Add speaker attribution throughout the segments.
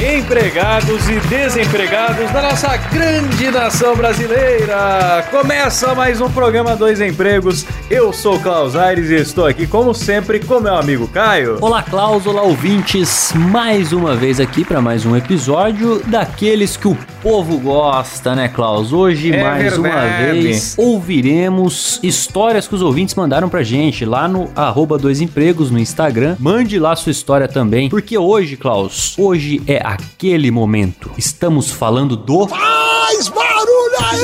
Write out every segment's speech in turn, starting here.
Speaker 1: Empregados e desempregados da nossa grande nação brasileira! Começa mais um programa Dois Empregos. Eu sou o Klaus Aires e estou aqui, como sempre, com meu amigo Caio.
Speaker 2: Olá, Klaus, olá, ouvintes. Mais uma vez aqui para mais um episódio daqueles que o povo gosta, né, Klaus? Hoje,
Speaker 1: É
Speaker 2: mais uma
Speaker 1: verdade.
Speaker 2: vez, ouviremos histórias que os ouvintes mandaram pra gente lá no arroba Dois Empregos no Instagram. Mande lá sua história também, porque hoje, Klaus, hoje é aquele momento. Estamos falando do...
Speaker 3: Faz barulho aí!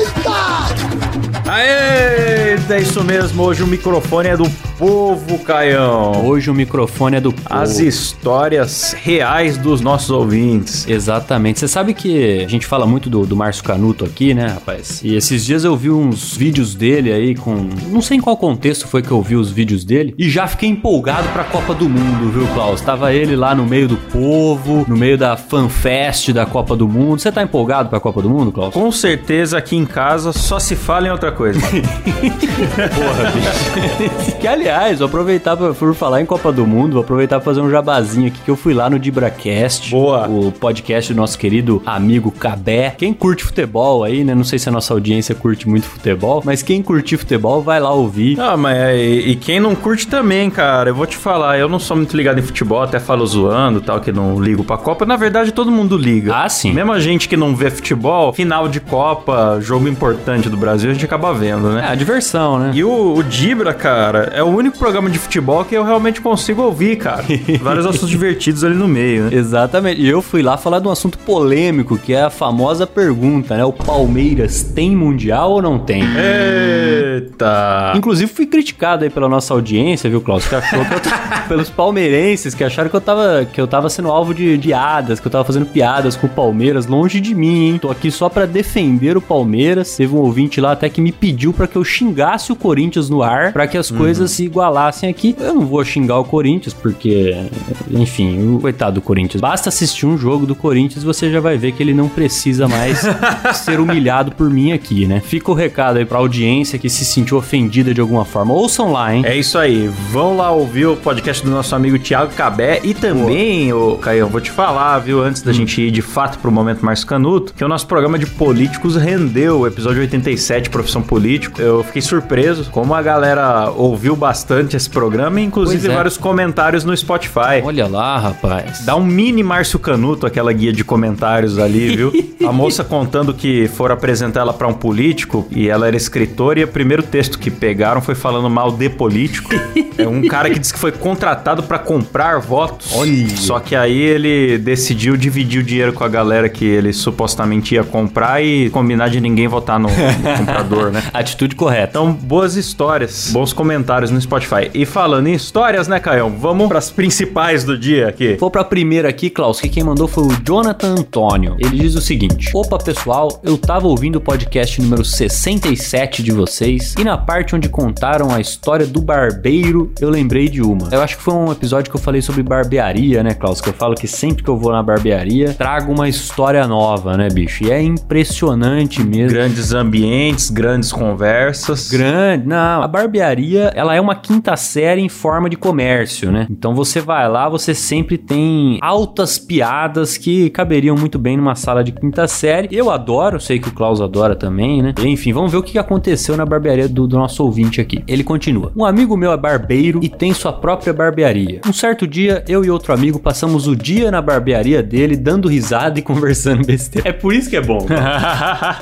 Speaker 3: Eita!
Speaker 1: Aê! É isso mesmo, hoje o microfone é do povo, Caião.
Speaker 2: Hoje o microfone é do povo.
Speaker 1: As histórias reais dos nossos ouvintes.
Speaker 2: Exatamente. Você sabe que a gente fala muito do, do Márcio Canuto aqui, né, rapaz? E esses dias eu vi uns vídeos dele aí com. Não sei em qual contexto foi que eu vi os vídeos dele. E já fiquei empolgado pra Copa do Mundo, viu, Klaus? Tava ele lá no meio do povo, no meio da fanfest da Copa do Mundo. Você tá empolgado pra Copa do Mundo, Klaus?
Speaker 1: Com certeza aqui em casa só se fala em outra coisa.
Speaker 2: Porra, bicho. que aliás, vou aproveitar pra, por falar em Copa do Mundo, vou aproveitar pra fazer um jabazinho aqui que eu fui lá no DibraCast.
Speaker 1: Boa.
Speaker 2: O podcast do nosso querido amigo Cabé. Quem curte futebol aí, né? Não sei se a nossa audiência curte muito futebol, mas quem curte futebol vai lá ouvir.
Speaker 1: Ah, mas é, e, e quem não curte também, cara, eu vou te falar, eu não sou muito ligado em futebol, até falo zoando tal, que não ligo pra Copa. Na verdade, todo mundo liga.
Speaker 2: Ah, sim.
Speaker 1: Mesmo a gente que não vê futebol, final de Copa, jogo importante do Brasil, a gente acaba vendo,
Speaker 2: É,
Speaker 1: né?
Speaker 2: a diversão, né?
Speaker 1: E o, o Dibra, cara, é o único programa de futebol que eu realmente consigo ouvir, cara. Vários assuntos divertidos ali no meio, né?
Speaker 2: Exatamente. E eu fui lá falar de um assunto polêmico, que é a famosa pergunta, né? O Palmeiras tem mundial ou não tem?
Speaker 1: Eita!
Speaker 2: Inclusive fui criticado aí pela nossa audiência, viu, Klaus? Que achou que eu pelos palmeirenses que acharam que eu tava que eu tava sendo alvo de, de piadas, que eu tava fazendo piadas com o Palmeiras, longe de mim, hein? Tô aqui só pra defender o Palmeiras. Teve um ouvinte lá até que me pediu pra que eu xingasse o Corinthians no ar, pra que as coisas se igualassem aqui. Eu não vou xingar o Corinthians porque, enfim, o coitado do Corinthians. Basta assistir um jogo do Corinthians, você já vai ver que ele não precisa mais ser humilhado por mim aqui, né? Fica o recado aí pra audiência que se sentiu ofendida de alguma forma. Ouçam lá, hein?
Speaker 1: É isso aí, vão lá ouvir o podcast do nosso amigo Thiago Cabé e também, ô Caio, vou te falar, viu, antes da gente ir de fato pro momento mais canuto, que o nosso programa de políticos rendeu o episódio 87, Profissão Político. Eu fiquei surpreso como a galera ouviu bastante esse programa, inclusive
Speaker 2: é.
Speaker 1: vários comentários no Spotify.
Speaker 2: Olha lá, rapaz.
Speaker 1: Dá um mini Márcio Canuto, aquela guia de comentários ali, viu? A moça contando que foram apresentar ela pra um político e ela era escritora e o primeiro texto que pegaram foi falando mal de político. É um cara que disse que foi contratado pra comprar votos.
Speaker 2: Olha.
Speaker 1: Só que aí ele decidiu dividir o dinheiro com a galera que ele supostamente ia comprar e combinar de ninguém votar no, no comprador, né?
Speaker 2: Atitude correta.
Speaker 1: Então, boas histórias, bons comentários no Spotify. E falando em histórias, né, Caio? Vamos pras principais do dia aqui.
Speaker 2: Vou pra primeira aqui, Klaus, que quem mandou foi o Jonathan Antônio. Ele diz o seguinte: Opa, pessoal, eu tava ouvindo o podcast número 67 de vocês e na parte onde contaram a história do barbeiro, eu lembrei de uma. Eu acho que foi um episódio que eu falei sobre barbearia, né, Klaus? Que eu falo que sempre que eu vou na barbearia, trago uma história nova, né, bicho? E é impressionante mesmo.
Speaker 1: Grandes ambientes, grandes conversas.
Speaker 2: Grande, não. A barbearia, ela é uma quinta série em forma de comércio, né? Então você vai lá, você sempre tem altas piadas que caberiam muito bem numa sala de quinta série. Eu adoro, sei que o Klaus adora também, né? Enfim, vamos ver o que aconteceu na barbearia do, do nosso ouvinte aqui. Ele continua. Um amigo meu é barbeiro e tem sua própria barbearia. Um certo dia, eu e outro amigo passamos o dia na barbearia dele, dando risada e conversando besteira. É por isso que é bom.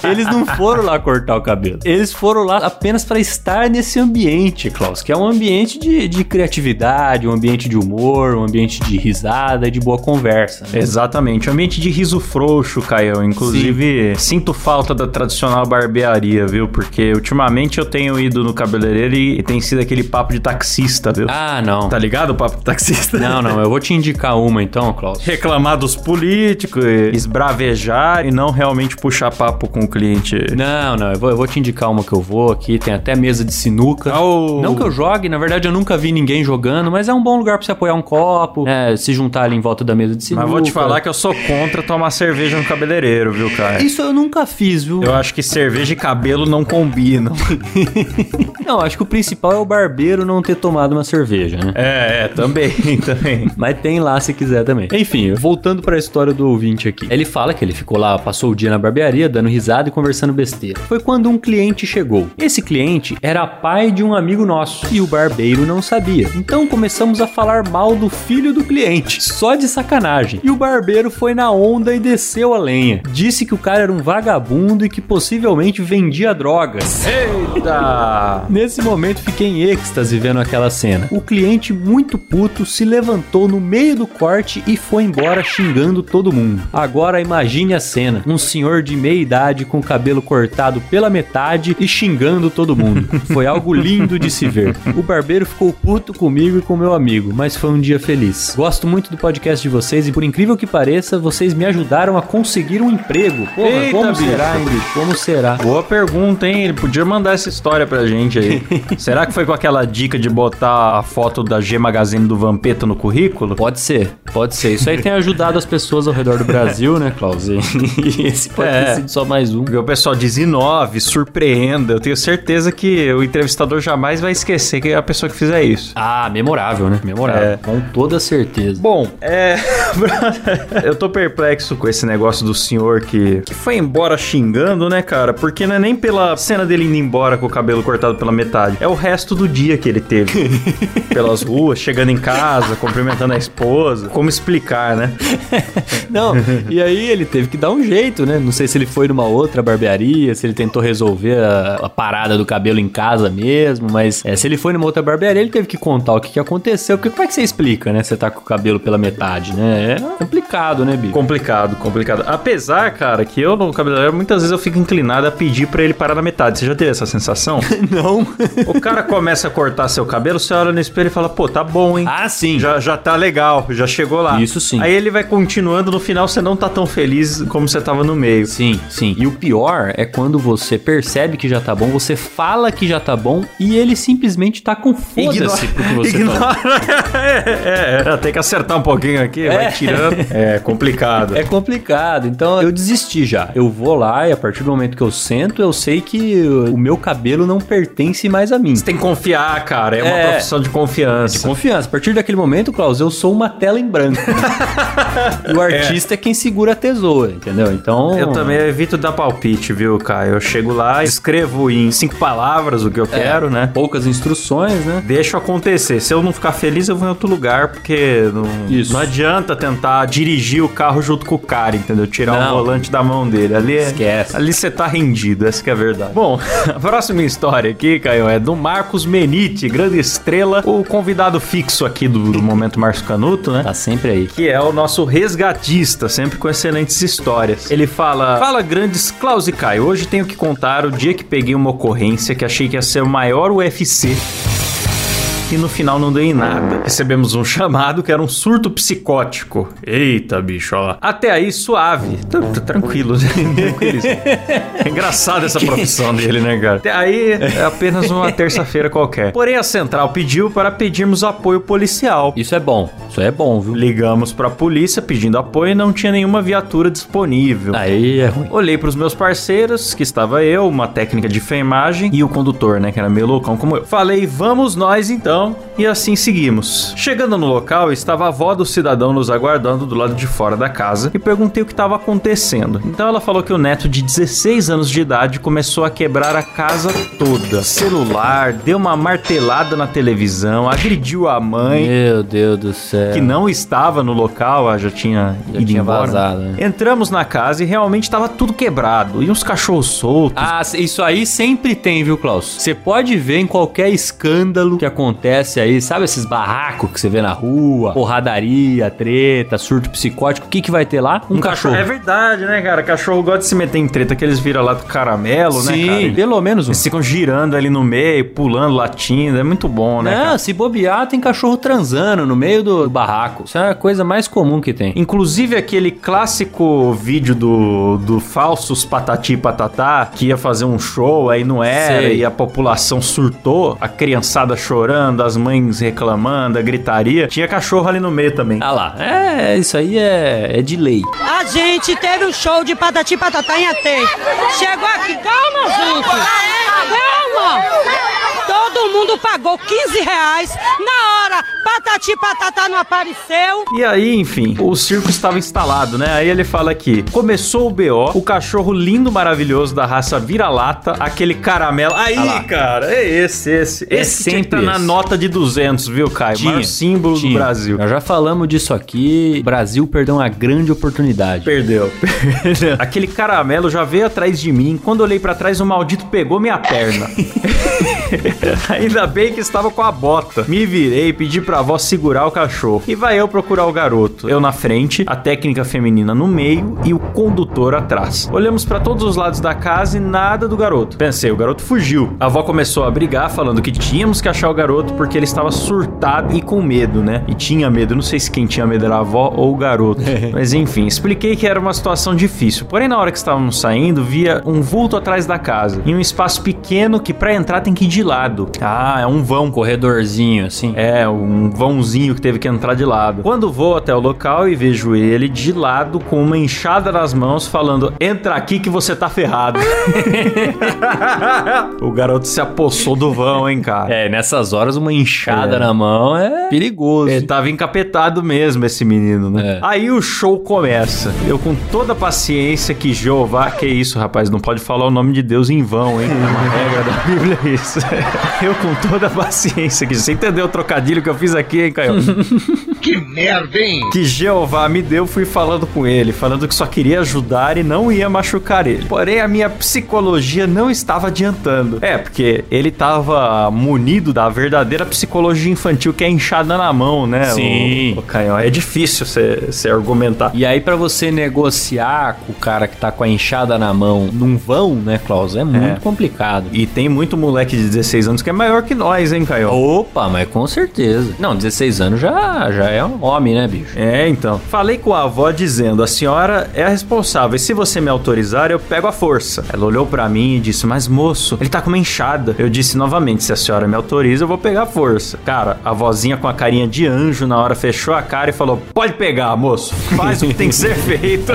Speaker 2: Eles não foram lá cortar o cabelo. Eles foram lá apenas para estar nesse ambiente, Klaus, que é um ambiente de, de criatividade, um ambiente de humor, um ambiente de risada e de boa conversa. né?
Speaker 1: Exatamente, um ambiente de riso frouxo, Caio. Inclusive, sinto falta da tradicional barbearia, viu? Porque ultimamente eu tenho ido no cabeleireiro e, e tem sido aquele papo de taxista, viu?
Speaker 2: Ah, não.
Speaker 1: Tá ligado o papo de taxista?
Speaker 2: Não, não, eu vou te indicar uma então, Klaus.
Speaker 1: Reclamar dos políticos, esbravejar e não realmente puxar papo com o cliente.
Speaker 2: Não, não, eu vou, eu vou te indicar uma que eu vou aqui, tem, até mesa de sinuca.
Speaker 1: Oh.
Speaker 2: Não que eu jogue, na verdade eu nunca vi ninguém jogando, mas é um bom lugar pra você apoiar um copo, né, se juntar ali em volta da mesa de sinuca.
Speaker 1: Mas vou te falar que eu sou contra tomar cerveja no cabeleireiro, viu, cara?
Speaker 2: Isso eu nunca fiz, viu?
Speaker 1: Eu acho que cerveja e cabelo não combinam.
Speaker 2: Não, acho que o principal é o barbeiro não ter tomado uma cerveja, né?
Speaker 1: É, é, também, também.
Speaker 2: Mas tem lá se quiser também. Enfim, voltando pra história do ouvinte aqui. Ele fala que ele ficou lá, passou o dia na barbearia, dando risada e conversando besteira. Foi quando um cliente chegou. Esse cliente era pai de um amigo nosso e o barbeiro não sabia. Então começamos a falar mal do filho do cliente, só de sacanagem. E o barbeiro foi na onda e desceu a lenha. Disse que o cara era um vagabundo e que possivelmente vendia drogas.
Speaker 1: Eita!
Speaker 2: Nesse momento fiquei em êxtase vendo aquela cena. O cliente, muito puto, se levantou no meio do corte e foi embora xingando todo mundo. Agora imagine a cena: um senhor de meia idade com o cabelo cortado pela metade e xingando todo mundo. Foi algo lindo de se ver. O barbeiro ficou puto comigo e com meu amigo, mas foi um dia feliz. Gosto muito do podcast de vocês e por incrível que pareça, vocês me ajudaram a conseguir um emprego. Porra,
Speaker 1: Eita,
Speaker 2: como
Speaker 1: bicho.
Speaker 2: será, hein, bicho? Como será?
Speaker 1: Boa pergunta, hein? Ele podia mandar essa história pra gente aí. Será que foi com aquela dica de botar a foto da G Magazine do Vampeta no currículo?
Speaker 2: Pode ser, pode ser. Isso aí tem ajudado as pessoas ao redor do Brasil, né, Klaus? E esse pode
Speaker 1: É.
Speaker 2: ter sido só mais um.
Speaker 1: Porque o pessoal diz inove, surpreenda. Eu tenho certeza que o entrevistador jamais vai esquecer que é a pessoa que fizer isso.
Speaker 2: Ah, memorável, né? Memorável.
Speaker 1: É.
Speaker 2: Com toda certeza.
Speaker 1: Bom, é. eu tô perplexo com esse negócio do senhor que, que foi embora xingando, né, cara? Porque não é nem pela cena dele indo embora com o cabelo cortado pela metade. É o resto do dia que ele teve. Pelas ruas, chegando em casa, cumprimentando a esposa. Como explicar, né?
Speaker 2: Não, e aí ele teve que dar um jeito, né? Não sei se ele foi numa outra barbearia, se ele tentou resolver a, a parada do cabelo em casa mesmo, mas é, se ele foi numa outra barbearia, ele teve que contar o que, que aconteceu. Porque como é que você explica, né? Você tá com o cabelo pela metade, né? É complicado, né, Bico?
Speaker 1: Complicado, complicado. Apesar, cara, que eu no cabeleireiro, muitas vezes eu fico inclinado a pedir pra ele parar na metade. Você já teve essa sensação?
Speaker 2: Não.
Speaker 1: o cara começa a cortar seu cabelo, você olha no espelho e fala, pô, tá bom, hein?
Speaker 2: ah, sim.
Speaker 1: Já, já tá legal, já chegou lá.
Speaker 2: Isso sim.
Speaker 1: Aí ele vai continuando, no final você não tá tão feliz como você tava no meio.
Speaker 2: Sim, sim. E o pior é quando você percebe que já tá bom, você fala que já tá bom e ele simplesmente tá com foda-se pro que você.
Speaker 1: Ignora. é, é, é, tem que acertar um pouquinho aqui, vai
Speaker 2: É.
Speaker 1: tirando. É complicado.
Speaker 2: É complicado, então eu desisti já. Eu vou lá e a partir do momento que eu sento, eu sei que o meu cabelo não pertence mais a mim.
Speaker 1: Você tem que confiar, cara. É uma
Speaker 2: É.
Speaker 1: profissão de confiança.
Speaker 2: Confiança. A partir daquele momento, Klaus, eu sou uma tela em branco. o artista é. quem segura a tesoura, entendeu? Então.
Speaker 1: Eu também evito dar palpite, viu, Caio? Eu chego lá, escrevo em cinco palavras o que eu quero, né?
Speaker 2: Poucas instruções, né?
Speaker 1: Deixo acontecer. Se eu não ficar feliz, eu vou em outro lugar, porque não, não adianta tentar dirigir o carro junto com o cara, entendeu? Tirar
Speaker 2: Não.
Speaker 1: o volante da mão dele. Ali, é-
Speaker 2: Esquece.
Speaker 1: ali você tá rendido, essa que é a verdade. Bom, a próxima história aqui, Caio, é do Marcos Menite, grande estrela, o convidado fixo aqui do, do Momento Márcio Canuto, né?
Speaker 2: Tá sempre aí.
Speaker 1: que é o nosso resgatista, sempre com excelentes histórias. Ele fala: Fala grandes Klaus e Caio, hoje tenho que contar o dia que peguei uma ocorrência que achei que ia ser o maior UFC. E no final não deu em nada. Recebemos um chamado que era um surto psicótico. Eita, bicho, ó. Até aí, suave. Tá, tá tranquilo. Tranquilíssimo. É engraçado essa profissão dele, né, cara? Até aí é apenas uma terça-feira qualquer. Porém, a central pediu para pedirmos apoio policial.
Speaker 2: Isso é bom. Isso é bom, viu?
Speaker 1: Ligamos pra polícia pedindo apoio e não tinha nenhuma viatura disponível.
Speaker 2: Aí é ruim.
Speaker 1: Olhei pros meus parceiros, que estava eu, uma técnica de enfermagem e o condutor, né, que era meio loucão como eu. Falei, vamos nós então, e assim seguimos. Chegando no local, estava a avó do cidadão nos aguardando do lado de fora da casa e perguntei o que estava acontecendo. Então ela falou que o neto de 16 anos de idade começou a quebrar a casa toda. Celular, deu uma martelada na televisão, agrediu a mãe
Speaker 2: Meu Deus do céu.
Speaker 1: que não estava no local, já tinha
Speaker 2: Já
Speaker 1: ido
Speaker 2: tinha
Speaker 1: embora.
Speaker 2: vazado, né?
Speaker 1: Entramos na casa e realmente estava tudo quebrado. E uns cachorros soltos.
Speaker 2: Ah, isso aí sempre tem, viu, Klaus? Você pode ver em qualquer escândalo que acontece acontece aí, sabe esses barracos que você vê na rua, porradaria, treta, surto psicótico, o que que vai ter lá? Um, cachorro.
Speaker 1: É verdade, né, cara? Cachorro gosta de se meter em treta que eles viram lá do caramelo, né,
Speaker 2: Sim,
Speaker 1: cara?
Speaker 2: pelo menos um.
Speaker 1: Eles ficam girando ali no meio, pulando, latindo. É muito bom, né,
Speaker 2: Não,
Speaker 1: cara?
Speaker 2: se bobear, tem cachorro transando no meio do barraco. Isso é a coisa mais comum que tem.
Speaker 1: Inclusive aquele clássico vídeo do, do falsos patati patatá que ia fazer um show, aí não era,
Speaker 2: Sei.
Speaker 1: e a população surtou, a criançada chorando, as mães reclamando, a gritaria. Tinha cachorro ali no meio também.
Speaker 2: Ah lá, é, isso aí é, é de lei.
Speaker 4: A gente teve um show de patati patatá em Atei. Chegou aqui, calma, gente. Calma. Todo mundo pagou 15 reais. Na hora, patati patatá não apareceu.
Speaker 1: E aí, enfim, o circo estava instalado, né? Aí ele fala aqui: começou o BO, o cachorro lindo, maravilhoso da raça vira-lata, aquele caramelo. Aí,
Speaker 2: Ah
Speaker 1: cara, é esse, esse.
Speaker 2: É
Speaker 1: esse tinha
Speaker 2: sempre
Speaker 1: tá na
Speaker 2: esse.
Speaker 1: nota de 200, viu, Caio? O maior símbolo do
Speaker 2: tinha.
Speaker 1: Brasil.
Speaker 2: Nós já falamos disso aqui. O Brasil perdeu uma grande oportunidade.
Speaker 1: Perdeu. Perdeu. Aquele caramelo já veio atrás de mim. Quando eu olhei pra trás, o maldito pegou minha perna. Ainda bem que estava com a bota. Me virei, pedi pra avó segurar o cachorro. E vai eu procurar o garoto. Eu na frente, a técnica feminina no meio e o condutor atrás. Olhamos pra todos os lados da casa e nada do garoto. Pensei, o garoto fugiu. A avó começou a brigar, falando que tínhamos que achar o garoto porque ele estava surtado e com medo, né? E tinha medo. Não sei se quem tinha medo era a avó ou o garoto. Mas enfim, expliquei que era uma situação difícil. Porém, na hora que estávamos saindo, via um vulto atrás da casa. Em um espaço pequeno que pra entrar tem que ir de lado. Ah, é um vão.
Speaker 2: Corredorzinho, assim.
Speaker 1: É, um vãozinho que teve que entrar de lado. Quando vou até o local e vejo ele de lado com uma enxada nas mãos, falando: Entra aqui que você tá ferrado. o garoto se apossou do vão, hein, cara.
Speaker 2: É, nessas horas uma enxada
Speaker 1: É.
Speaker 2: na mão é perigoso.
Speaker 1: Ele tava encapetado mesmo, esse menino, né?
Speaker 2: É.
Speaker 1: Aí o show começa. Eu com toda a paciência que Jeová... Que isso, rapaz, não pode falar o nome de Deus em vão, hein? É uma regra da Bíblia isso. Eu com toda a paciência que... Você entendeu o trocadilho que eu fiz aqui, hein, Caio?
Speaker 3: Que merda, hein?
Speaker 1: que Jeová me deu, fui falando com ele, falando que só queria ajudar e não ia machucar ele. Porém, a minha psicologia não estava adiantando. É, porque ele estava munido da verdadeira psicologia infantil, que é enxada na mão, né?
Speaker 2: Sim.
Speaker 1: O, o canhão. É difícil você argumentar.
Speaker 2: E aí, pra você negociar com o cara que tá com a enxada na mão num vão, né, Klaus? É muito
Speaker 1: É.
Speaker 2: complicado.
Speaker 1: E tem muito moleque de 16 anos que é maior que nós, hein, Caio?
Speaker 2: Opa, mas com certeza. Não, 16 anos já, já é um homem, né, bicho?
Speaker 1: É, então. Falei com a avó dizendo: a senhora é a responsável. E se você me autorizar, eu pego a força. Ela olhou pra mim e disse: Mas moço, ele tá com uma enxada. Eu disse novamente: Se a senhora me autoriza, eu vou pegar a força. Cara, a vozinha com a carinha de anjo na hora fechou a cara e falou: Pode pegar, moço. Faz o que tem que ser feito.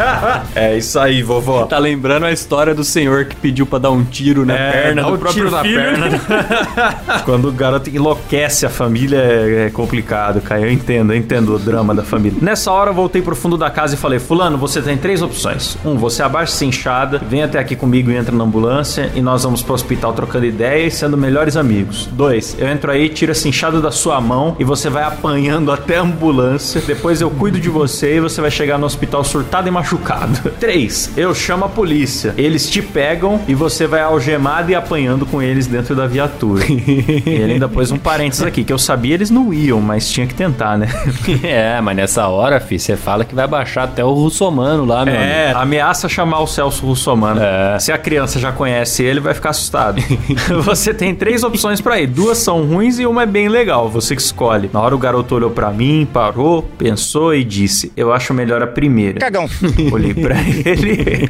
Speaker 1: é isso aí, vovó.
Speaker 2: Tá lembrando a história do senhor que pediu pra dar um tiro na perna
Speaker 1: dá
Speaker 2: do próprio
Speaker 1: na
Speaker 2: filho.
Speaker 1: perna. Quando o garoto enlouquece a família é, é complicado, cara. Eu entendo, eu entendo o drama da família. Nessa hora eu voltei pro fundo da casa e falei: Fulano, você tem três opções. Um, você abaixa essa enxada, vem até aqui comigo e entra na ambulância e nós vamos pro hospital trocando ideias, sendo melhores amigos. Dois, eu entro aí, tiro essa enxada da sua mão e você vai apanhando até a ambulância. Depois eu cuido de você e você vai chegar no hospital surtado e machucado. Três, eu chamo a polícia. Eles te pegam e você vai algemado e apanhando com eles dentro da viatura. e ele ainda pôs um parênteses aqui, que eu sabia eles não iam, mas tinha que tentar, né?
Speaker 2: É, mas nessa hora, fi, você fala que vai baixar até o russomano lá, meu
Speaker 1: É,
Speaker 2: amigo.
Speaker 1: ameaça chamar o Celso Russomano.
Speaker 2: É.
Speaker 1: Se a criança já conhece ele, vai ficar assustado. você tem três opções pra ir. Duas são ruins e uma é bem legal. Você que escolhe. Na hora o garoto olhou pra mim, parou, pensou e disse: Eu acho melhor a primeira.
Speaker 3: Cagão.
Speaker 1: Olhei pra ele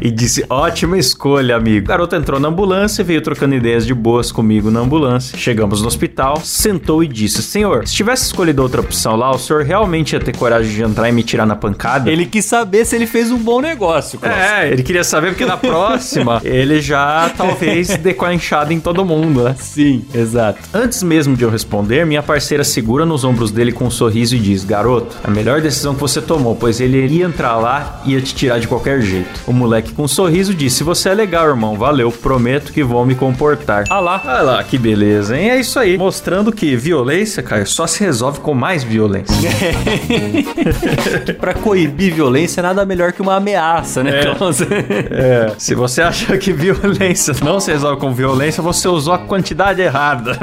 Speaker 1: e disse: Ótima escolha, amigo. O garoto entrou na ambulância, veio trocando ideias de boas comigo na ambulância. Chegamos no hospital, sentou e disse: Senhor, se tivesse escolhido outra opção lá, o senhor realmente ia ter coragem de entrar e me tirar na pancada?
Speaker 2: Ele quis saber se ele fez um bom negócio, Klaus.
Speaker 1: É, ele queria saber porque na próxima ele já talvez dê com a enxada em todo mundo, né?
Speaker 2: Sim, exato.
Speaker 1: Antes mesmo de eu responder, minha parceira segura nos ombros dele com um sorriso e diz: Garoto, a melhor decisão que você tomou, pois ele ia entrar lá e ia te tirar de qualquer jeito. O moleque com um sorriso disse: Você é legal, irmão, valeu, prometo que vou me comportar.
Speaker 2: Ah lá.
Speaker 1: Olha lá, que beleza, hein? É isso aí. Mostrando que violência, cara, só se resolve com mais violência.
Speaker 2: pra coibir violência, nada melhor que uma ameaça, né, Klaus?
Speaker 1: É, se você acha que violência não se resolve com violência, você usou a quantidade errada.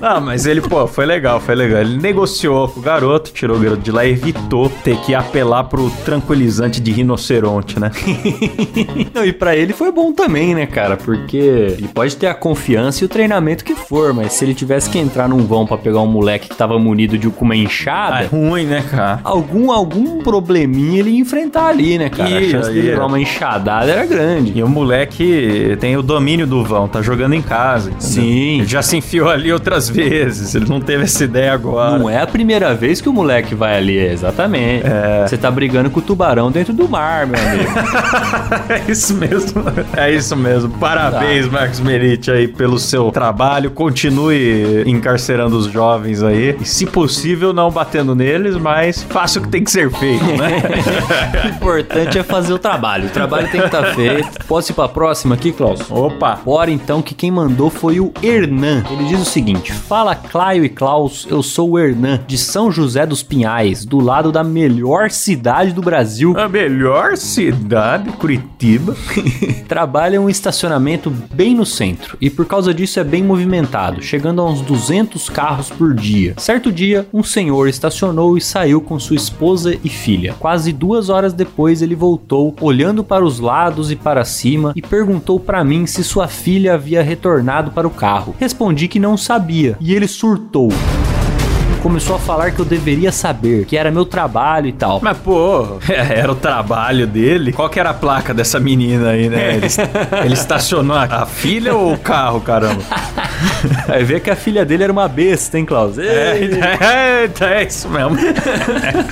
Speaker 1: não, mas ele, pô, foi legal, foi legal. Ele negociou com o garoto, tirou o garoto de lá e evitou ter que apelar pro tranquilizante de rinoceronte, né?
Speaker 2: Não, e pra ele foi bom também, né, cara? Porque ele pode ter a confiança e o treinamento que for, mas se ele tivesse que entrar num vão pra pegar um moleque que tava munido de uma
Speaker 1: Ah, é
Speaker 2: enxada,
Speaker 1: ruim, né, cara?
Speaker 2: algum, algum probleminha ele ia enfrentar ali, né, cara?
Speaker 1: Ia,
Speaker 2: a chance
Speaker 1: ia.
Speaker 2: levar uma enxadada era grande.
Speaker 1: E o moleque tem o domínio do vão, tá jogando em casa. entendeu?
Speaker 2: Sim.
Speaker 1: Ele já se enfiou ali outras vezes, ele não teve essa ideia agora.
Speaker 2: Não é a primeira vez que o moleque vai ali, exatamente. Você tá brigando com o tubarão dentro do mar, meu amigo.
Speaker 1: É isso mesmo. É isso mesmo. Parabéns,
Speaker 2: Tá.
Speaker 1: Marcos Merite, aí, pelo seu trabalho. Continue encarcerando os jovens aí. E, se possível, não batendo neles, mas faça o que tem que ser feito, né?
Speaker 2: o importante é fazer o trabalho. O trabalho tem que estar feito. Posso ir pra próxima aqui, Klaus?
Speaker 1: Opa!
Speaker 2: Bora então, que quem mandou foi o Hernan. Ele diz o seguinte: Fala Claio e Klaus, eu sou o Hernan, de São José dos Pinhais, do lado da melhor cidade do Brasil.
Speaker 1: A melhor cidade, Curitiba.
Speaker 2: Trabalha em um estacionamento bem no centro e por causa disso é bem movimentado, chegando a uns 200 carros por dia. Certo dia, um senhor estacionou e saiu com sua esposa e filha. Quase duas horas depois, ele voltou, olhando para os lados e para cima e perguntou para mim se sua filha havia retornado para o carro. Respondi que não sabia e ele surtou. Começou a falar que eu deveria saber, que era meu trabalho e tal.
Speaker 1: Mas, pô, era o trabalho dele. Qual que era a placa dessa menina aí, né? Ele, ele estacionou a filha ou o carro, caramba?
Speaker 2: Aí vê que a filha dele era uma besta, hein, Klaus?
Speaker 1: É, é, é isso mesmo.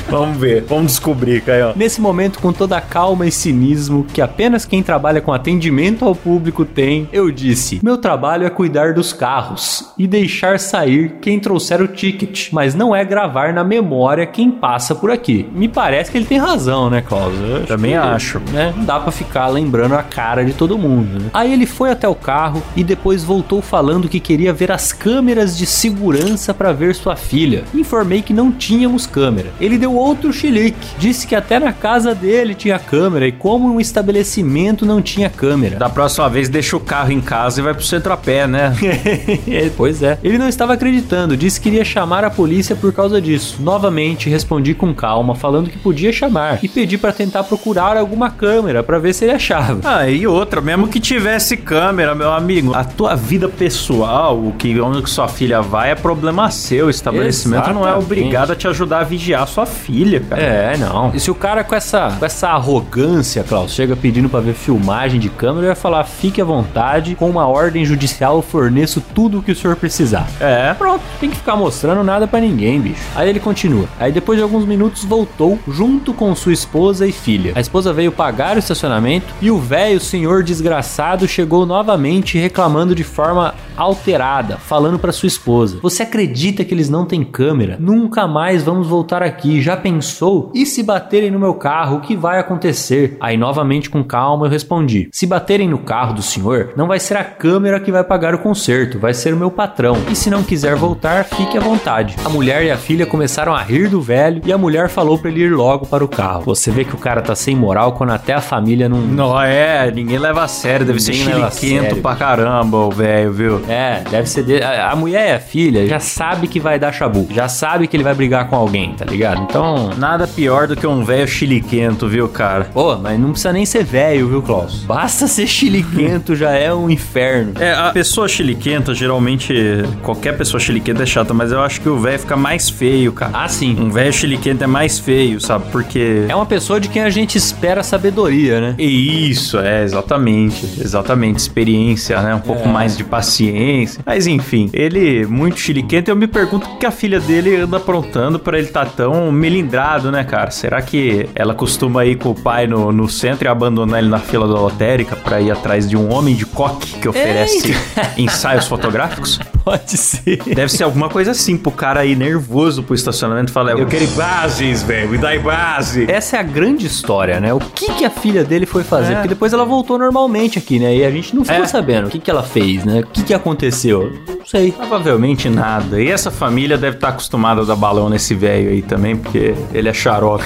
Speaker 1: Vamos ver, vamos descobrir, Caio.
Speaker 2: Nesse momento, com toda a calma e cinismo que apenas quem trabalha com atendimento ao público tem, eu disse: Meu trabalho é cuidar dos carros e deixar sair quem trouxer o ticket, mas não é gravar na memória quem passa por aqui. Me parece que ele tem razão, né, Klaus? Eu
Speaker 1: Também
Speaker 2: que,
Speaker 1: acho.
Speaker 2: Né? Não dá pra ficar lembrando a cara de todo mundo, né? Aí ele foi até o carro e depois voltou falando que queria ver as câmeras de segurança para ver sua filha. Informei que não tínhamos câmera. Ele deu outro chilique. Disse que até na casa dele tinha câmera e como um estabelecimento não tinha câmera.
Speaker 1: Da próxima vez, deixa o carro em casa e vai pro centro a pé, né?
Speaker 2: pois é. Ele não estava acreditando, disse que iria chamar a polícia por causa disso. Novamente respondi com calma, falando que podia chamar e pedi para tentar procurar alguma câmera para ver se ele achava.
Speaker 1: Ah, e outra, mesmo que tivesse câmera, meu amigo, a tua vida pessoal, o que onde que sua filha vai é problema seu. O estabelecimento não é
Speaker 2: Exatamente.
Speaker 1: obrigado a te ajudar a vigiar sua filha, cara.
Speaker 2: É, não. E se o cara com essa, com essa arrogância, Klaus, chega pedindo pra ver filmagem de câmera, eu ia falar: fique à vontade, com uma ordem judicial eu forneço tudo o que o senhor precisar.
Speaker 1: É.
Speaker 2: Pronto, tem que ficar mostrando nada pra ninguém, bicho. Aí ele continua. Aí depois de alguns minutos voltou junto com sua esposa e filha. A esposa veio pagar o estacionamento e o velho senhor desgraçado chegou novamente reclamando de forma alterada, falando pra sua esposa: "Você acredita que eles não têm câmera? Nunca mais vamos voltar aqui. Já pensou? E se baterem no meu carro, o que vai acontecer?" Aí novamente com calma eu respondi: "Se baterem no carro do senhor, não vai ser a câmera que vai pagar o conserto, vai ser o meu patrão. E se não quiser voltar, fique à vontade." A mulher e a filha começaram a rir do velho e a mulher falou pra ele ir logo para o carro. Você vê que o cara tá sem moral quando até a família não
Speaker 1: Não é, ninguém leva a sério, deve ser
Speaker 2: Ninguém
Speaker 1: chiliquento
Speaker 2: sério,
Speaker 1: pra caramba, o velho, viu?
Speaker 2: É, deve ser. De... A a mulher e a filha já sabe que vai dar chabu. Já sabe que ele vai brigar com alguém, tá ligado? Então.
Speaker 1: Nada pior do que um velho chiliquento, viu, cara?
Speaker 2: Pô, mas não precisa nem ser velho, viu, Klaus? Basta ser chiliquento, já é um inferno.
Speaker 1: É, a pessoa chiliquenta, geralmente, qualquer pessoa chiliquenta é chata, mas eu acho que o velho fica mais feio, cara.
Speaker 2: Ah, sim.
Speaker 1: Um velho chiliquento é mais feio, sabe? Porque.
Speaker 2: É uma pessoa de quem a gente espera sabedoria, né?
Speaker 1: Isso, é, exatamente. Exatamente. Experiência, né? Um pouco
Speaker 2: É.
Speaker 1: mais de paciência. Mas enfim, ele muito chiliquento. Eu me pergunto o que a filha dele anda aprontando pra ele tá tão melindrado, né, cara? Será que ela costuma ir com o pai no, no centro e abandonar ele na fila da lotérica pra ir atrás de um homem de coque que oferece ensaios fotográficos?
Speaker 2: Pode ser.
Speaker 1: Deve ser alguma coisa assim pro cara ir nervoso pro estacionamento e falar: Eu quero imagens, velho, me dá imagem.
Speaker 2: Essa é a grande história, né? O que, que a filha dele foi fazer?
Speaker 1: É.
Speaker 2: Porque depois ela voltou normalmente aqui, né? E a gente não ficou
Speaker 1: É.
Speaker 2: sabendo o que, que ela fez, né? O que, que aconteceu. sei.
Speaker 1: Provavelmente nada. E essa família deve estar acostumada a dar balão nesse velho aí também, porque ele é xarope.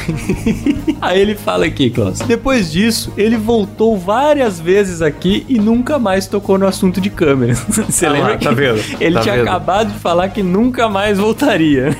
Speaker 2: Aí ele fala aqui, Klaus. Depois disso, ele voltou várias vezes aqui e nunca mais tocou no assunto de câmera. Você
Speaker 1: Ah lá,
Speaker 2: lembra?
Speaker 1: tá
Speaker 2: que
Speaker 1: vendo?
Speaker 2: Ele
Speaker 1: Tá
Speaker 2: tinha
Speaker 1: vendo?
Speaker 2: acabado de falar que nunca mais voltaria.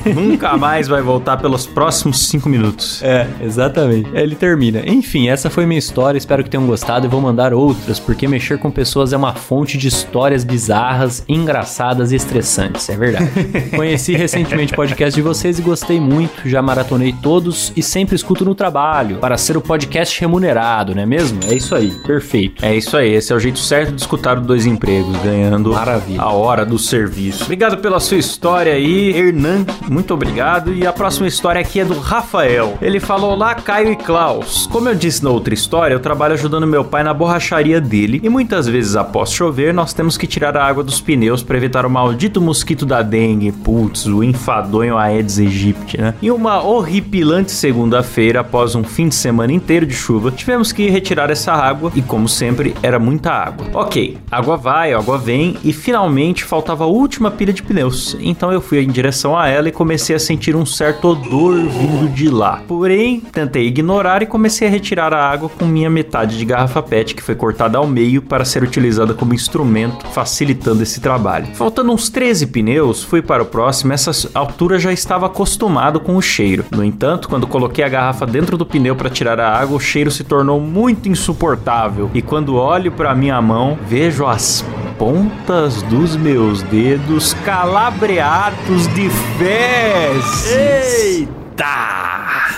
Speaker 1: Nunca mais vai voltar pelos próximos cinco minutos.
Speaker 2: É, exatamente. Aí Ele termina. Enfim, essa foi minha história. Espero que tenham gostado e vou mandar outras, porque mexer com pessoas é uma fonte de histórias bizarras, engraçadas e estressantes. É verdade. Conheci recentemente o podcast de vocês e gostei muito. Já maratonei todos e sempre escuto no trabalho para ser o podcast remunerado, não é mesmo? É isso aí. Perfeito.
Speaker 1: É isso aí, esse é o jeito certo de escutar os dois empregos, ganhando
Speaker 2: Maravilha.
Speaker 1: a hora do serviço. Obrigado pela sua história aí, Hernan. Muito obrigado. E a próxima história aqui é do Rafael. Ele falou lá, Caio e Klaus. Como eu disse na outra história, eu trabalho ajudando meu pai na borracharia dele e muitas vezes após chover, nós temos que tirar a água dos pneus para evitar o maldito mosquito da dengue, putz, o enfadonho Aedes aegypti, né? E uma horripilante segunda-feira, após um fim de semana inteiro de chuva, tivemos que retirar essa água e, como sempre, era muita água. Ok, água vai, água vem e finalmente faltava a última pilha de pneus. Então eu fui em direção a ela e comecei a sentir um certo odor vindo de lá. Porém, tentei ignorar e comecei a retirar a água com minha metade de garrafa PET que foi cortada ao meio para ser utilizada como instrumento, facilitando esse trabalho. Faltando uns 13 pneus, fui para o próximo. Essa altura já estava acostumado com o cheiro. No entanto, quando coloquei a garrafa dentro do pneu para tirar a água, o cheiro se tornou muito insuportável. E quando olho para minha mão, vejo as pontas dos meus dedos calabreados de fezes. Eita!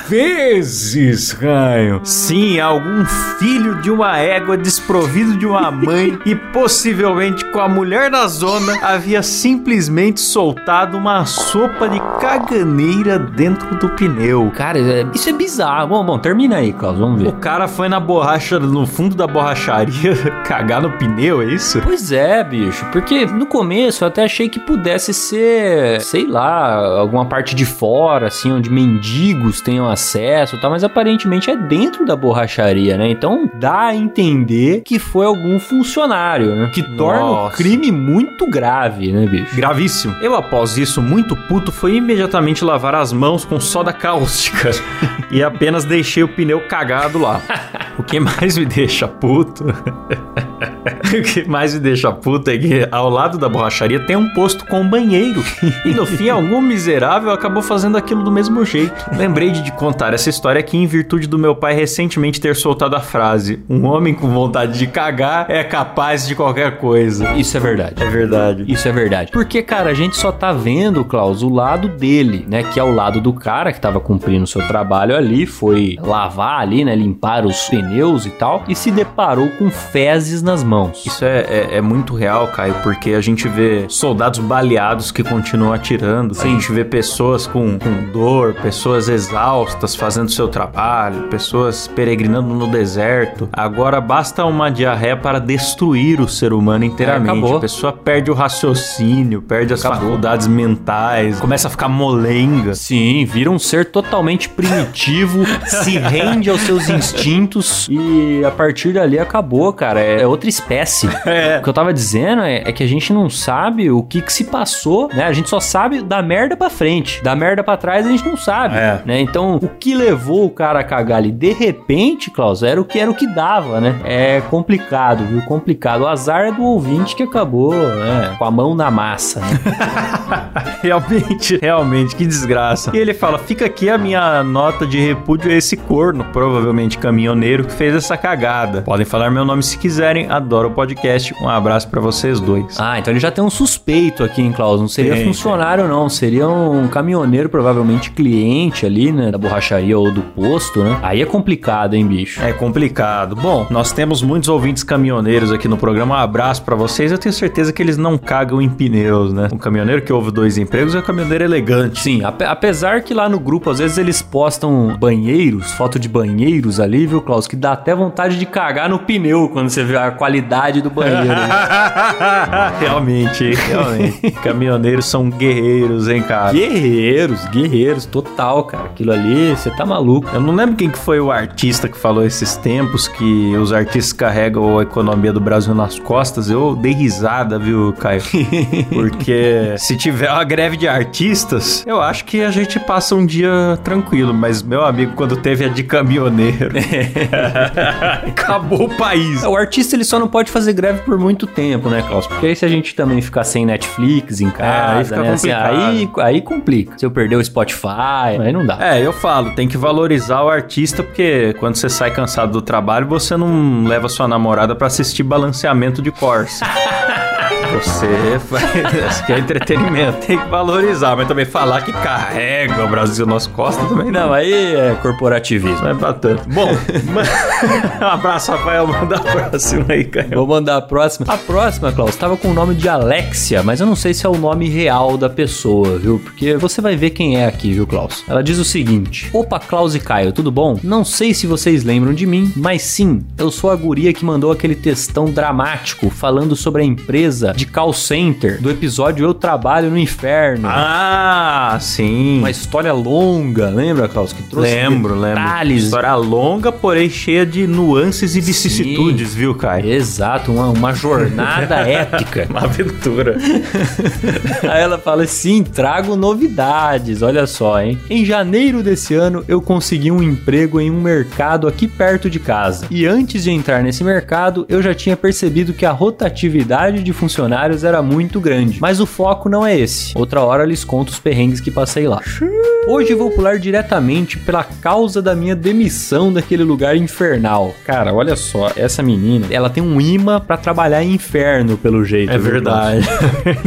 Speaker 1: Vezes, ranho. Sim, algum filho de uma égua desprovido de uma mãe e possivelmente com a mulher da zona havia simplesmente soltado uma sopa de caganeira dentro do pneu.
Speaker 2: Cara, é- isso é bizarro. Bom, bom, termina aí, Klaus. Vamos
Speaker 1: O
Speaker 2: ver.
Speaker 1: cara foi na borracha, no fundo da borracharia, cagar no pneu, é isso?
Speaker 2: Pois é, bicho. Porque no começo eu até achei que pudesse ser, sei lá, alguma parte de fora, assim, onde mendigos tenham acesso e tal, mas aparentemente é dentro da borracharia, né? Então dá a entender que foi algum funcionário, né? Que torna o
Speaker 1: Nossa.
Speaker 2: crime muito grave, né, bicho?
Speaker 1: Gravíssimo. Eu, após isso, muito puto, fui imediatamente lavar as mãos com soda cáustica e apenas deixei o pneu cagado lá. O que mais me deixa puto. o que mais me deixa puto é que ao lado da borracharia tem um posto com banheiro. E no fim, algum miserável acabou fazendo aquilo do mesmo Lembrei de de contar essa história aqui em virtude do meu pai recentemente ter soltado a frase: Um homem com vontade de cagar é capaz de qualquer coisa.
Speaker 2: Isso é verdade.
Speaker 1: É verdade.
Speaker 2: Isso é verdade. Porque, cara, a gente só tá vendo, Klaus, o lado dele, né? Que é o lado do cara que tava cumprindo o seu trabalho ali, foi lavar ali, né? Limpar os pneus e tal, e se deparou com fezes nas mãos.
Speaker 1: Isso é, é, é muito real, Caio, porque a gente vê soldados baleados que continuam atirando. A gente vê pessoas com, com dor, pessoas exaustas fazendo seu trabalho, pessoas peregrinando no deserto. Agora basta uma diarreia para destruir o ser humano inteiramente.
Speaker 2: É,
Speaker 1: a pessoa perde o raciocínio, perde as
Speaker 2: Acabou.
Speaker 1: faculdades mentais, começa a ficar molenga.
Speaker 2: Sim, vira um ser totalmente primitivo, se rende aos seus instintos e a partir dali acabou, cara. É outra espécie.
Speaker 1: É.
Speaker 2: O que eu tava dizendo é, é que a gente não sabe o que que se passou, né? A gente só sabe da merda pra frente. Da merda pra trás a gente não sabe,
Speaker 1: É.
Speaker 2: né? Então, o que levou o cara a cagar ali de repente, Klaus, era o que era o que dava, né? É complicado, viu? Complicado. O azar é do ouvinte que acabou, né? Com a mão na massa, né?
Speaker 1: Realmente, realmente, que desgraça. E ele fala: fica aqui a minha nota de repúdio a esse corno, provavelmente caminhoneiro, que fez essa cagada. Podem falar meu nome se quiserem, adoro o podcast. Um abraço pra vocês dois.
Speaker 2: Ah, então ele já tem um suspeito aqui, hein, Klaus? Não seria
Speaker 1: Tem,
Speaker 2: funcionário, não. Seria um caminhoneiro, provavelmente cliente ali, né? Da borracharia ou do posto, né? Aí é complicado, hein, bicho?
Speaker 1: É complicado. Bom, nós temos muitos ouvintes caminhoneiros aqui no programa. Um abraço pra vocês. Eu tenho certeza que eles não cagam em pneus, né? O caminhoneiro que ouve dois empregos é o caminhoneiro elegante.
Speaker 2: Sim, ape- apesar que lá no grupo, às vezes eles postam banheiros, foto de banheiros ali, viu, Klaus? que dá até vontade de cagar no pneu quando você vê a qualidade do banheiro.
Speaker 1: realmente, realmente. Caminhoneiros são guerreiros, hein, cara?
Speaker 2: guerreiros, guerreiros, total, cara. Aquilo ali, você tá maluco.
Speaker 1: Eu não lembro quem que foi o artista que falou esses tempos que os artistas carregam a economia do Brasil nas costas. Eu dei risada, viu, Caio? Porque se tiver uma greve de artistas, eu acho que a gente passa um dia tranquilo. Mas, meu amigo, quando teve a de caminhoneiro, acabou o país.
Speaker 2: O artista ele só não pode fazer greve por muito tempo, né, Klaus? Porque aí se a gente também ficar sem Netflix em casa,
Speaker 1: aí fica
Speaker 2: né, assim, aí, aí complica. Se eu perder o Spotify, aí não dá.
Speaker 1: É, eu falo, tem que valorizar o artista, porque quando você sai cansado do trabalho, você não leva sua namorada pra assistir balanceamento de Corsa. Você faz, que é entretenimento, tem que valorizar, mas também falar que carrega o Brasil nas costas também não.
Speaker 2: Não, aí é corporativismo.
Speaker 1: Não é pra tanto. Bom, um abraço, Rafael. Manda a próxima aí, Caio.
Speaker 2: Vou mandar a próxima. A próxima, Klaus, tava com o nome de Alexia, mas eu não sei se é o nome real da pessoa, viu? Porque você vai ver quem é aqui, viu, Klaus? Ela diz o seguinte: Opa, Klaus e Caio, tudo bom? Não sei se vocês lembram de mim, mas sim, eu sou a guria que mandou aquele textão dramático falando sobre a empresa de call center do episódio Eu Trabalho no Inferno.
Speaker 1: Ah, sim.
Speaker 2: Uma história longa, lembra, Klaus? Que trouxe
Speaker 1: Lembro, lembro.
Speaker 2: detalhes.
Speaker 1: História longa, porém cheia de nuances e vicissitudes, viu, Caio?
Speaker 2: Exato, uma, uma jornada épica.
Speaker 1: Uma aventura.
Speaker 2: Aí ela fala assim: trago novidades, olha só, hein? Em janeiro desse ano eu consegui um emprego em um mercado aqui perto de casa. E antes de entrar nesse mercado, eu já tinha percebido que a rotatividade de funcionários era muito grande. Mas o foco não é esse. Outra hora lhes conto os perrengues que passei lá. Hoje vou pular diretamente pela causa da minha demissão daquele lugar infernal. Cara, olha só, essa menina, ela tem um imã pra trabalhar em inferno, pelo jeito.
Speaker 1: É verdade.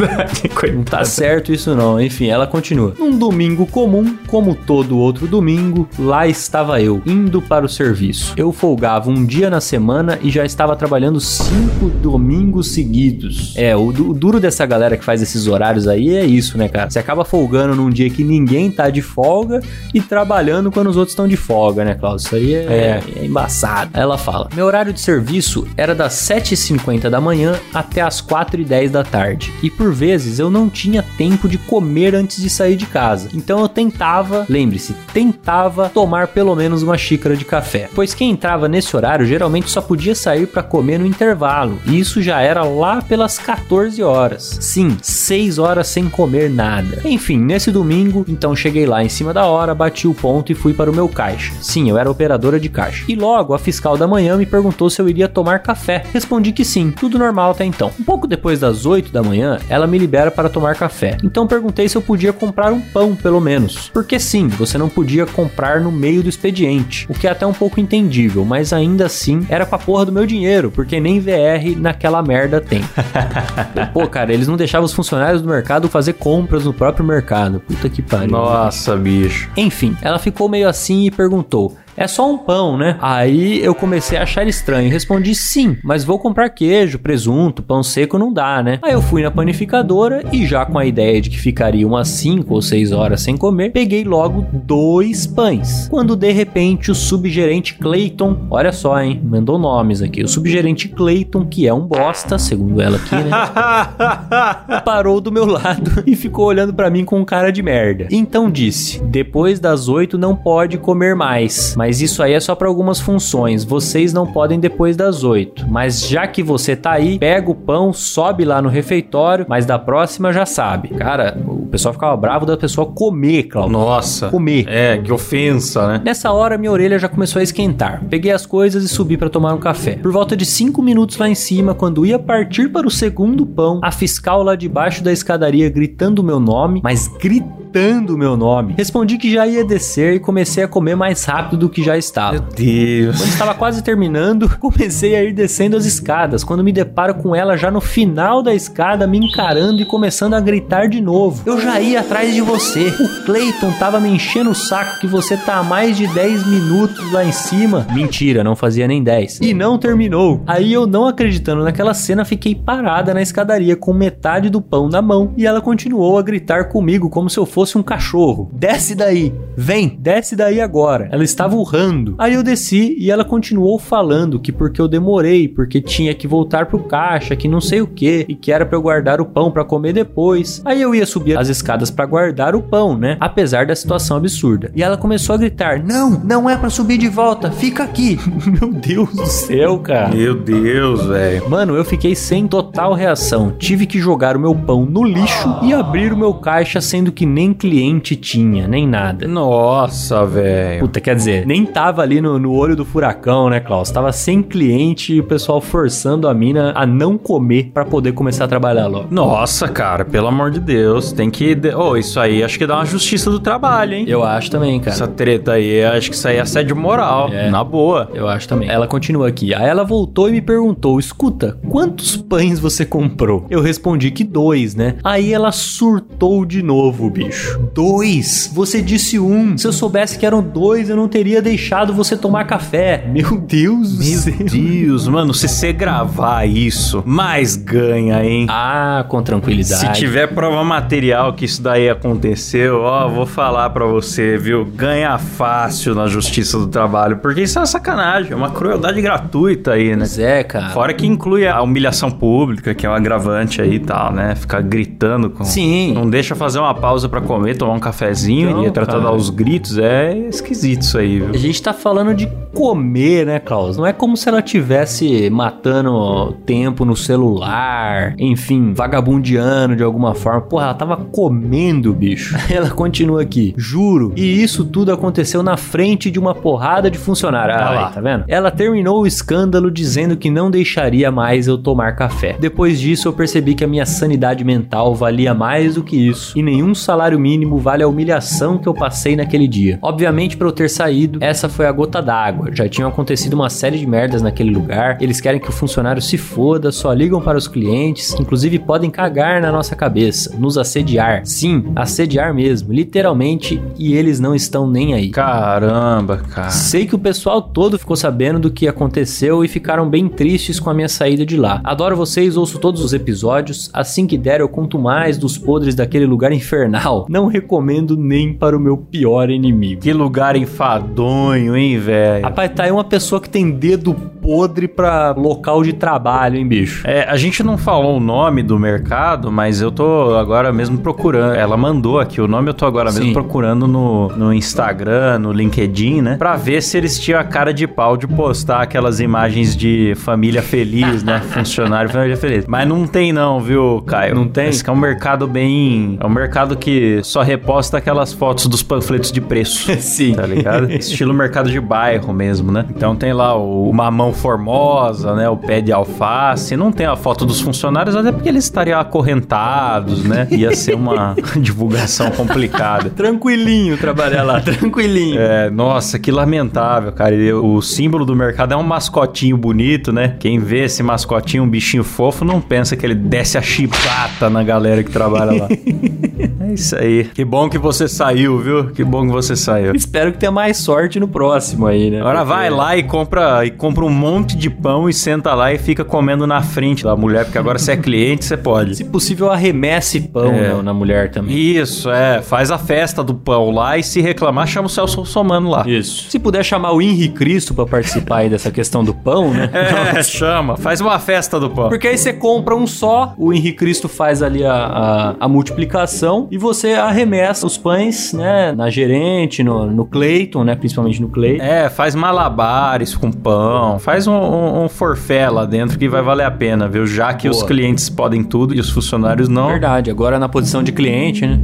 Speaker 2: Não tá certo isso não. Enfim, ela continua. Num domingo comum, como todo outro domingo, lá estava eu, indo para o serviço. Eu folgava um dia na semana e já estava trabalhando cinco domingos seguidos. É, o, o duro dessa galera que faz esses horários aí é isso, né, cara? Você acaba folgando num dia que ninguém tá de folga e trabalhando quando os outros estão de folga, né, Klaus? Isso aí é, é embaçado. Aí ela fala: Meu horário de serviço era das 7h50 da manhã até as 4h10 da tarde. E por vezes eu não tinha tempo de comer antes de sair de casa. Então eu tentava, lembre-se, tentava tomar pelo menos uma xícara de café. Pois quem entrava nesse horário geralmente só podia sair para comer no intervalo. E isso já era lá pelas 14 horas. Sim, 6 horas sem comer nada. Enfim, nesse domingo, então cheguei lá em cima da hora, bati o ponto e fui para o meu caixa. Sim, eu era operadora de caixa. E logo a fiscal da manhã me perguntou se eu iria tomar café. Respondi que sim, tudo normal até então. Um pouco depois das 8 da manhã, ela me libera para tomar café. Então perguntei se eu podia comprar um pão, pelo menos. Porque sim, você não podia comprar no meio do expediente, o que é até um pouco entendível, mas ainda assim era com a porra do meu dinheiro, porque nem VR naquela merda tem. Pô, cara, eles não deixavam os funcionários do mercado fazer compras no próprio mercado. Puta que pariu.
Speaker 1: Nossa, bicho.
Speaker 2: Enfim, ela ficou meio assim e perguntou: É só um pão, né? Aí eu comecei a achar estranho. Respondi sim, mas vou comprar queijo, presunto, pão seco não dá, né? Aí eu fui na panificadora e já com a ideia de que ficaria umas 5 ou 6 horas sem comer, peguei logo dois pães. Quando de repente o subgerente Clayton, olha só, hein? Mandou nomes aqui. O subgerente Clayton, que é um bosta, segundo ela aqui, né? parou do meu lado e ficou olhando pra mim com cara de merda. Então disse: "Depois das 8 não pode comer mais, mas isso aí é só pra algumas funções. Vocês não podem depois das 8. Mas já que você tá aí, pega o pão, sobe lá no refeitório, mas da próxima já sabe." Cara, o pessoal ficava bravo da pessoa comer, Claudio.
Speaker 1: Nossa.
Speaker 2: Comer.
Speaker 1: É, que ofensa, né?
Speaker 2: Nessa hora, minha orelha já começou a esquentar. Peguei as coisas e subi para tomar um café. Por volta de 5 minutos lá em cima, quando ia partir para o segundo pão, a fiscal lá debaixo da escadaria gritando o meu nome, mas gritando o meu nome. Respondi que já ia descer e comecei a comer mais rápido do que já estava.
Speaker 1: Deus.
Speaker 2: Quando estava quase terminando, comecei a ir descendo as escadas, quando me deparo com ela já no final da escada, me encarando e começando a gritar de novo. Eu já ia atrás de você. O Clayton tava me enchendo o saco que você tá há mais de 10 minutos lá em cima. Mentira, não fazia nem 10. E não terminou. Aí eu não acreditando naquela cena, fiquei parada na escadaria com metade do pão na mão e ela continuou a gritar comigo como se eu fosse fosse um cachorro. Desce daí, vem, desce daí agora. Ela estava urrando. Aí eu desci e ela continuou falando que porque eu demorei, porque tinha que voltar pro caixa, que não sei o que, e que era para eu guardar o pão para comer depois. Aí eu ia subir as escadas para guardar o pão, né? Apesar da situação absurda. E ela começou a gritar: "Não, não é para subir de volta, fica aqui". Meu Deus do céu, cara.
Speaker 1: Meu Deus, velho.
Speaker 2: Mano, eu fiquei sem total reação. Tive que jogar o meu pão no lixo e abrir o meu caixa, sendo que nem cliente tinha, nem nada.
Speaker 1: Nossa, velho.
Speaker 2: Puta, quer dizer, nem tava ali no, no olho do furacão, né, Klaus? Tava sem cliente e o pessoal forçando a mina a não comer pra poder começar a trabalhar logo.
Speaker 1: Nossa, cara, pelo amor de Deus, tem que. Oh, isso aí acho que dá uma justiça do trabalho, hein?
Speaker 2: Eu acho também, cara.
Speaker 1: Essa treta aí, acho que isso aí é assédio moral.
Speaker 2: É.
Speaker 1: Na boa.
Speaker 2: Eu acho também. Ela continua aqui. Aí ela voltou e me perguntou: escuta, quantos pães você comprou? Eu respondi que dois, né? Aí ela surtou de novo, bicho. Dois? Você disse um. Se eu soubesse que eram dois, eu não teria deixado você tomar café. Meu Deus do céu.
Speaker 1: Meu Deus, mano, se você gravar isso, mais ganha, hein?
Speaker 2: Ah, com tranquilidade.
Speaker 1: Se tiver prova material que isso daí aconteceu, ó, vou falar pra você, viu? Ganha fácil na justiça do trabalho, porque isso é uma sacanagem, é uma crueldade gratuita aí, né?
Speaker 2: Mas é, cara.
Speaker 1: Fora que inclui a humilhação pública, que é um agravante aí e tal, né? Ficar gritando com.
Speaker 2: Sim.
Speaker 1: Não deixa fazer uma pausa pra comer, tomar um cafezinho
Speaker 2: Então,
Speaker 1: e tratado
Speaker 2: cara.
Speaker 1: aos gritos. É esquisito isso aí, viu?
Speaker 2: A gente tá falando de comer, né, Klaus? Não é como se ela tivesse matando tempo no celular, enfim, vagabundeando de alguma forma. Porra, ela tava comendo, bicho. Ela continua aqui. Juro. E isso tudo aconteceu na frente de uma porrada de funcionários. Ah, lá, tá vendo? Ela terminou o escândalo dizendo que não deixaria mais eu tomar café. Depois disso, eu percebi que a minha sanidade mental valia mais do que isso. E nenhum salário mínimo vale a humilhação que eu passei naquele dia. Obviamente, pra eu ter saído, essa foi a gota d'água. Já tinham acontecido uma série de merdas naquele lugar. Eles querem que o funcionário se foda, só ligam para os clientes, inclusive podem cagar na nossa cabeça, nos assediar. Sim, assediar mesmo, literalmente, e eles não estão nem aí.
Speaker 1: Caramba, cara.
Speaker 2: Sei que o pessoal todo ficou sabendo do que aconteceu e ficaram bem tristes com a minha saída de lá. Adoro vocês, ouço todos os episódios. Assim que der, eu conto mais dos podres daquele lugar infernal. Não recomendo nem para o meu pior inimigo.
Speaker 1: Que lugar enfadonho, hein, velho?
Speaker 2: Rapaz, tá aí uma pessoa que tem dedo podre pra local de trabalho, hein, bicho?
Speaker 1: É, a gente não falou o nome do mercado, mas eu tô agora mesmo procurando. Ela mandou aqui o nome, eu tô agora mesmo
Speaker 2: Sim.
Speaker 1: procurando no, no Instagram, no LinkedIn, né? Pra ver se eles tinham a cara de pau de postar aquelas imagens de família feliz, né? Funcionário, família feliz. Mas não tem, não, viu, Caio?
Speaker 2: Não tem?
Speaker 1: Esse é um mercado bem. É um mercado que só reposta aquelas fotos dos panfletos de preço.
Speaker 2: Sim.
Speaker 1: Tá ligado? Estilo mercado de bairro mesmo, né? Então tem lá o, o mamão formosa, né? O pé de alface. Não tem a foto dos funcionários, até porque eles estariam acorrentados, né? Ia ser uma divulgação complicada.
Speaker 2: Tranquilinho trabalhar lá, tranquilinho.
Speaker 1: É, nossa, que lamentável, cara. E o símbolo do mercado é um mascotinho bonito, né? Quem vê esse mascotinho, um bichinho fofo, não pensa que ele desce a chibata na galera que trabalha lá. é isso aí. Que bom que você saiu, viu? Que bom que você saiu.
Speaker 2: Espero que tenha mais sorte no próximo aí, né?
Speaker 1: Agora
Speaker 2: Porque-
Speaker 1: vai lá e compra, e compra um monte de pão e senta lá e fica comendo na frente da mulher, porque agora você é cliente, você pode.
Speaker 2: Se possível, arremesse pão
Speaker 1: É.
Speaker 2: na, na mulher também.
Speaker 1: Isso, é. Faz a festa do pão lá e se reclamar, chama o Celso Somano lá.
Speaker 2: Isso. Se puder chamar o Henri Cristo pra participar aí dessa questão do pão, né?
Speaker 1: É, chama. Faz uma festa do pão.
Speaker 2: Porque aí você compra um só, o Henri Cristo faz ali a, a, a multiplicação e você arremessa os pães, né? Na gerente, no, no Clayton, né? Principalmente no Clayton.
Speaker 1: É, faz malabares com pão, faz um, um, um forfé lá dentro que vai valer a pena, viu? Já que
Speaker 2: Boa.
Speaker 1: os clientes podem tudo e os funcionários não.
Speaker 2: Verdade, agora na posição de cliente, né?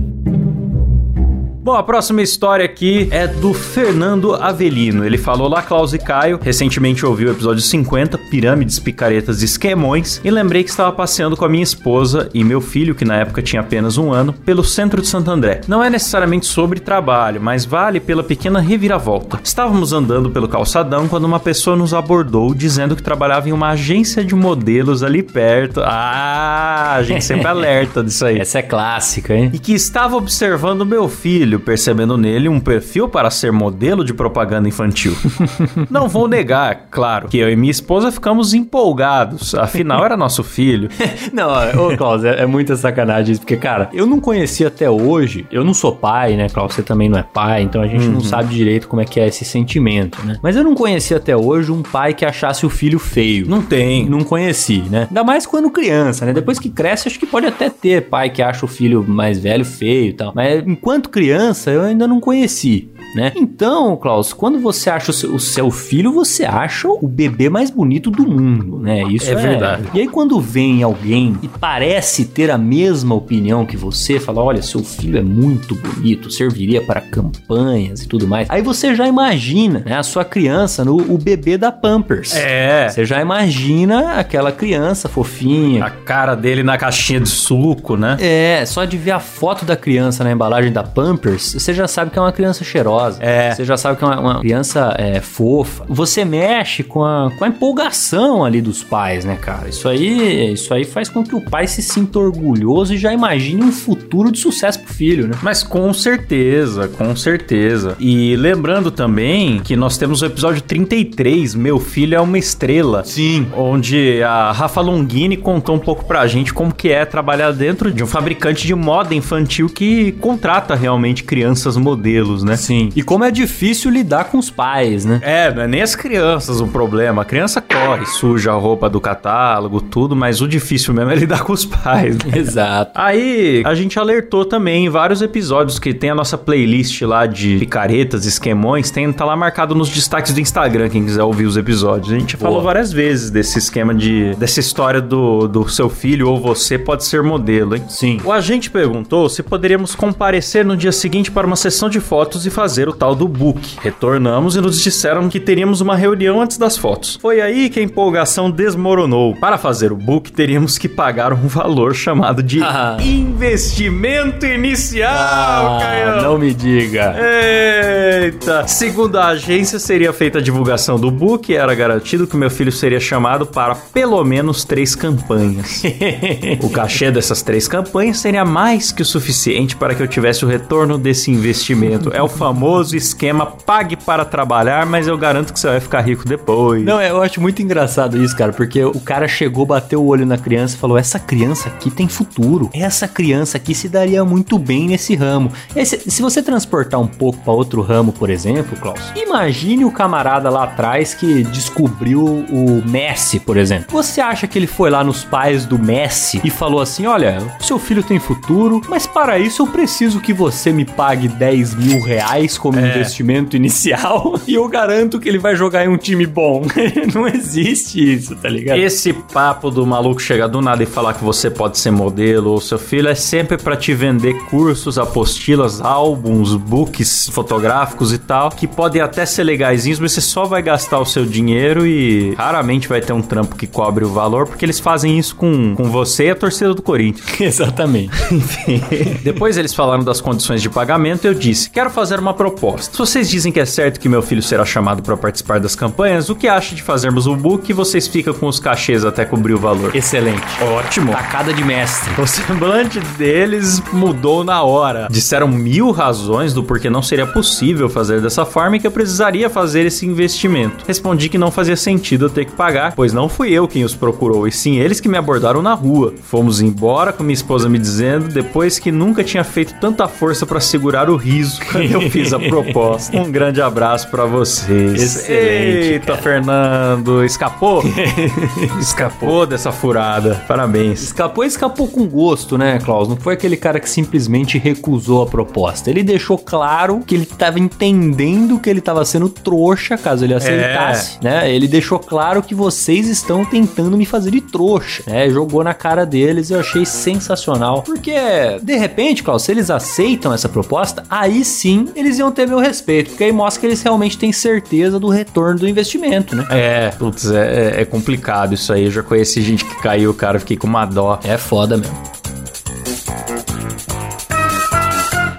Speaker 1: Bom, a próxima história aqui é do Fernando Avelino. Ele falou lá, Klaus e Caio. Recentemente ouviu o episódio 50, Pirâmides, Picaretas e Esquemões, e lembrei que estava passeando com a minha esposa e meu filho, que na época tinha apenas um ano, pelo centro de Santo André. Não é necessariamente sobre trabalho, mas vale pela pequena reviravolta. Estávamos andando pelo calçadão quando uma pessoa nos abordou dizendo que trabalhava em uma agência de modelos ali perto. Ah, a gente sempre alerta disso aí
Speaker 2: Essa é clássica, hein?
Speaker 1: e que estava observando meu filho, percebendo nele um perfil para ser modelo de propaganda infantil. Não vou negar, claro, que eu e minha esposa ficamos empolgados, afinal era nosso filho.
Speaker 2: não, ô Klaus, é, é muita sacanagem isso, porque, cara, eu não conheci até hoje, eu não sou pai, né, Klaus, você também não é pai, então a gente uhum. não sabe direito como é que é esse sentimento, né? Mas eu não conheci até hoje um pai que achasse o filho feio.
Speaker 1: Não tem.
Speaker 2: Não conheci, né? Ainda mais quando criança, né? Depois que cresce, acho que pode até ter pai que acha o filho mais velho feio e tal. Mas enquanto criança, eu ainda não conheci né? Então, Klaus, quando você acha o seu, o seu, filho, você acha o bebê mais bonito do mundo, né? Isso é, é, verdade. E aí quando vem alguém e parece ter a mesma opinião que você, fala, olha, seu filho é muito bonito, serviria para campanhas e tudo mais. Aí você já imagina, né, a sua criança no o bebê da Pampers.
Speaker 1: É.
Speaker 2: Você já imagina aquela criança fofinha,
Speaker 1: a cara dele na caixinha de suco, né?
Speaker 2: É, só de ver a foto da criança na embalagem da Pampers, você já sabe que é uma criança cheirosa
Speaker 1: é.
Speaker 2: Você já sabe que é uma, uma criança é, fofa. Você mexe com a, com a empolgação ali dos pais, né, cara? Isso aí, isso aí faz com que o pai se sinta orgulhoso e já imagine um futuro de sucesso pro filho, né?
Speaker 1: Mas com certeza, com certeza. E lembrando também que nós temos o episódio 33, Meu Filho é uma Estrela.
Speaker 2: Sim.
Speaker 1: Onde a Rafa Longini contou um pouco pra gente como que é trabalhar dentro de um fabricante de moda infantil que contrata realmente crianças modelos, né?
Speaker 2: Sim. E como é difícil lidar com os pais, né?
Speaker 1: É, não é nem as crianças o problema. A criança corre, suja a roupa do catálogo, tudo, mas o difícil mesmo é lidar com os pais.
Speaker 2: Né? Exato.
Speaker 1: Aí a gente alertou também em vários episódios que tem a nossa playlist lá de picaretas, esquemões, tem, tá lá marcado nos destaques do Instagram, quem quiser ouvir os episódios. A gente Boa. falou várias vezes desse esquema de dessa história do, do seu filho ou você pode ser modelo, hein?
Speaker 2: Sim.
Speaker 1: O agente perguntou se poderíamos comparecer no dia seguinte para uma sessão de fotos e fazer o tal do book. Retornamos e nos disseram que teríamos uma reunião antes das fotos. Foi aí que a empolgação desmoronou. Para fazer o book, teríamos que pagar um valor chamado de ah. investimento inicial,
Speaker 2: ah, Não me diga.
Speaker 1: Eita! Segundo a agência, seria feita a divulgação do book e era garantido que meu filho seria chamado para pelo menos três campanhas. o cachê dessas três campanhas seria mais que o suficiente para que eu tivesse o retorno desse investimento. É o famoso esquema pague para trabalhar, mas eu garanto que você vai ficar rico depois.
Speaker 2: Não, eu acho muito engraçado isso, cara, porque o cara chegou, bateu o olho na criança e falou: essa criança aqui tem futuro. Essa criança aqui se daria muito bem nesse ramo. Esse, se você transportar um pouco para outro ramo, por exemplo, Klaus, imagine o camarada lá atrás que descobriu o Messi, por exemplo. Você acha que ele foi lá nos pais do Messi e falou assim: olha, seu filho tem futuro, mas para isso eu preciso que você me pague 10 mil reais como é. investimento inicial e eu garanto que ele vai jogar em um time bom. não existe isso, tá ligado?
Speaker 1: Esse papo do maluco chegar do nada e falar que você pode ser modelo ou seu filho é sempre para te vender cursos, apostilas, álbuns, books fotográficos e tal, que podem até ser legaisinhos, mas você só vai gastar o seu dinheiro e raramente vai ter um trampo que cobre o valor, porque eles fazem isso com, com você e a torcida do Corinthians.
Speaker 2: Exatamente.
Speaker 1: Enfim. Depois eles falaram das condições de pagamento, eu disse: quero fazer uma proposta proposta. Se vocês dizem que é certo que meu filho será chamado para participar das campanhas, o que acha de fazermos o book e vocês ficam com os cachês até cobrir o valor?
Speaker 2: Excelente.
Speaker 1: Ótimo.
Speaker 2: Tacada de mestre.
Speaker 1: O semblante deles mudou na hora. Disseram mil razões do porquê não seria possível fazer dessa forma e que eu precisaria fazer esse investimento. Respondi que não fazia sentido eu ter que pagar, pois não fui eu quem os procurou, e sim eles que me abordaram na rua. Fomos embora com minha esposa me dizendo depois que nunca tinha feito tanta força para segurar o riso quando eu fiz a proposta. Um grande abraço para vocês.
Speaker 2: Excelente. Eita,
Speaker 1: cara. Fernando, escapou? escapou dessa furada. Parabéns.
Speaker 2: Escapou e escapou com gosto, né, Klaus? Não foi aquele cara que simplesmente recusou a proposta. Ele deixou claro que ele estava entendendo que ele estava sendo trouxa caso ele aceitasse, é. né? Ele deixou claro que vocês estão tentando me fazer de trouxa, né? Jogou na cara deles e eu achei sensacional. Porque, de repente, Klaus, se eles aceitam essa proposta, aí sim eles iam ter meu respeito, porque aí mostra que eles realmente têm certeza do retorno do investimento, né?
Speaker 1: É, putz, é, é, é complicado isso aí. Eu já conheci gente que caiu, cara, fiquei com uma dó.
Speaker 2: É foda mesmo.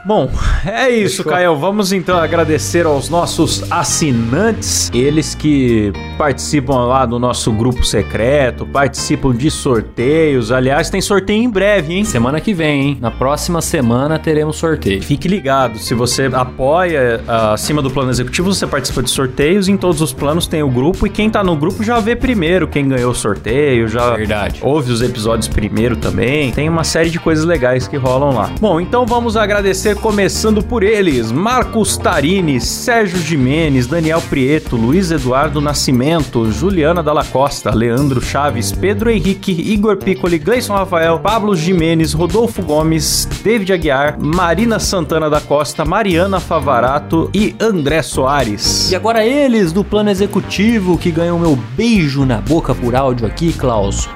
Speaker 1: Bom, é isso, Caio. Vamos então agradecer aos nossos assinantes, eles que participam lá do nosso grupo secreto, participam de sorteios. Aliás, tem sorteio em breve, hein?
Speaker 2: Semana que vem, hein? Na próxima semana teremos sorteio.
Speaker 1: Fique ligado, se você apoia uh, acima do plano executivo, você participa de sorteios. Em todos os planos tem o grupo e quem tá no grupo já vê primeiro quem ganhou o sorteio, já
Speaker 2: Verdade.
Speaker 1: ouve os episódios primeiro também. Tem uma série de coisas legais que rolam lá. Bom, então vamos agradecer começando por eles: Marcos Tarini, Sérgio Jimenez, Daniel Prieto, Luiz Eduardo Nascimento, Juliana Dalla Costa, Leandro Chaves, Pedro Henrique, Igor Piccoli, Gleison Rafael, Pablo Jimenez, Rodolfo Gomes, David Aguiar, Marina Santana da Costa, Mariana Favarato e André Soares.
Speaker 2: E agora eles do plano executivo que ganham meu beijo na boca por áudio aqui, Klaus.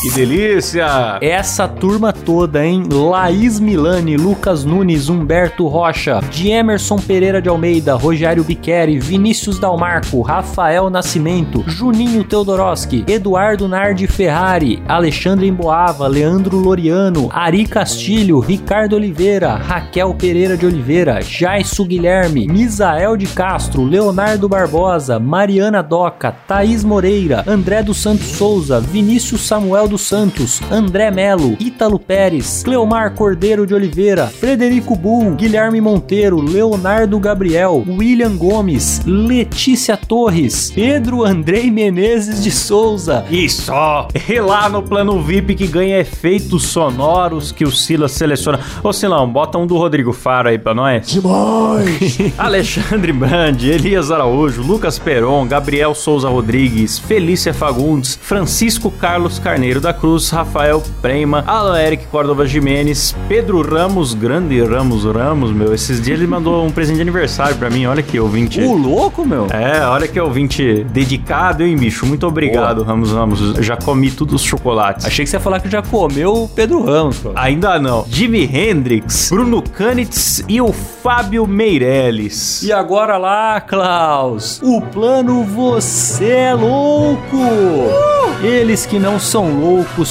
Speaker 1: Que delícia!
Speaker 2: Essa turma toda, hein? Laís Milani, Lucas Nunes, Humberto Rocha, de Emerson Pereira de Almeida, Rogério Biqueri, Vinícius Dalmarco, Rafael Nascimento, Juninho Teodoroski, Eduardo Nardi Ferrari, Alexandre Emboava, Leandro Loriano, Ari Castilho, Ricardo Oliveira, Raquel Pereira de Oliveira, Jaisso Guilherme, Misael de Castro, Leonardo Barbosa, Mariana Doca, Thaís Moreira, André dos Santos Souza, Vinícius Samuel dos Santos, André Melo, Ítalo Pérez, Cleomar Cordeiro de Oliveira, Frederico Bull, Guilherme Monteiro, Leonardo Gabriel, William Gomes, Letícia Torres, Pedro Andrei Menezes de Souza.
Speaker 1: E só! E lá no plano VIP que ganha efeitos sonoros que o Silas seleciona. Ô Silão, bota um do Rodrigo Faro aí pra nós.
Speaker 5: Demais!
Speaker 1: Alexandre Brandi, Elias Araújo, Lucas Peron, Gabriel Souza Rodrigues, Felícia Fagundes, Francisco Carlos Carneiro da Cruz, Rafael Prema, Alan Eric Córdova Jimenez, Pedro Ramos, grande Ramos Ramos, meu. Esses dias ele mandou um presente de aniversário pra mim. Olha que ouvinte.
Speaker 2: O louco, meu.
Speaker 1: É, olha que ouvinte dedicado, hein, bicho? Muito obrigado, Ramos Ramos. Já comi todos os chocolates.
Speaker 2: Achei que você ia falar que já comeu o Pedro Ramos, pô.
Speaker 1: Ainda não. Jimi Hendrix, Bruno Canitz e o Fábio Meirelles.
Speaker 2: E agora lá, Klaus, o plano Você é Louco! Eles que não são loucos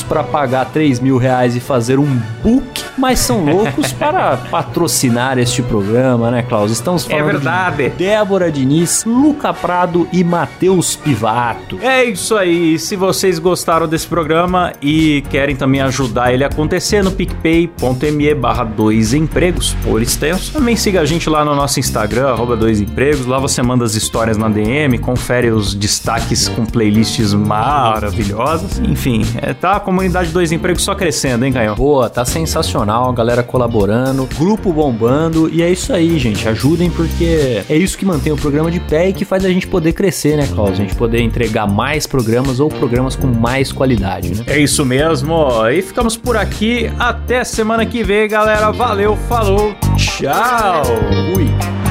Speaker 2: para pagar 3 mil reais e fazer um book, mas são loucos para patrocinar este programa, né, Klaus? Estamos falando
Speaker 1: verdade.
Speaker 2: de Débora Diniz, Luca Prado e Matheus Pivato.
Speaker 1: É isso aí. Se vocês gostaram desse programa e querem também ajudar ele a acontecer no picpay.me barra dois empregos por extenso, também siga a gente lá no nosso Instagram, arroba dois empregos. Lá você manda as histórias na DM, confere os destaques com playlists maravilhosas. Enfim, é, tá a comunidade Dois Empregos só crescendo, hein, Canhão?
Speaker 2: Boa, tá sensacional, galera colaborando, grupo bombando, e é isso aí, gente. Ajudem porque é isso que mantém o programa de pé e que faz a gente poder crescer, né, Klaus? A gente poder entregar mais programas ou programas com mais qualidade, né?
Speaker 1: É isso mesmo. E ficamos por aqui. Até semana que vem, galera. Valeu, falou, tchau.
Speaker 2: Fui.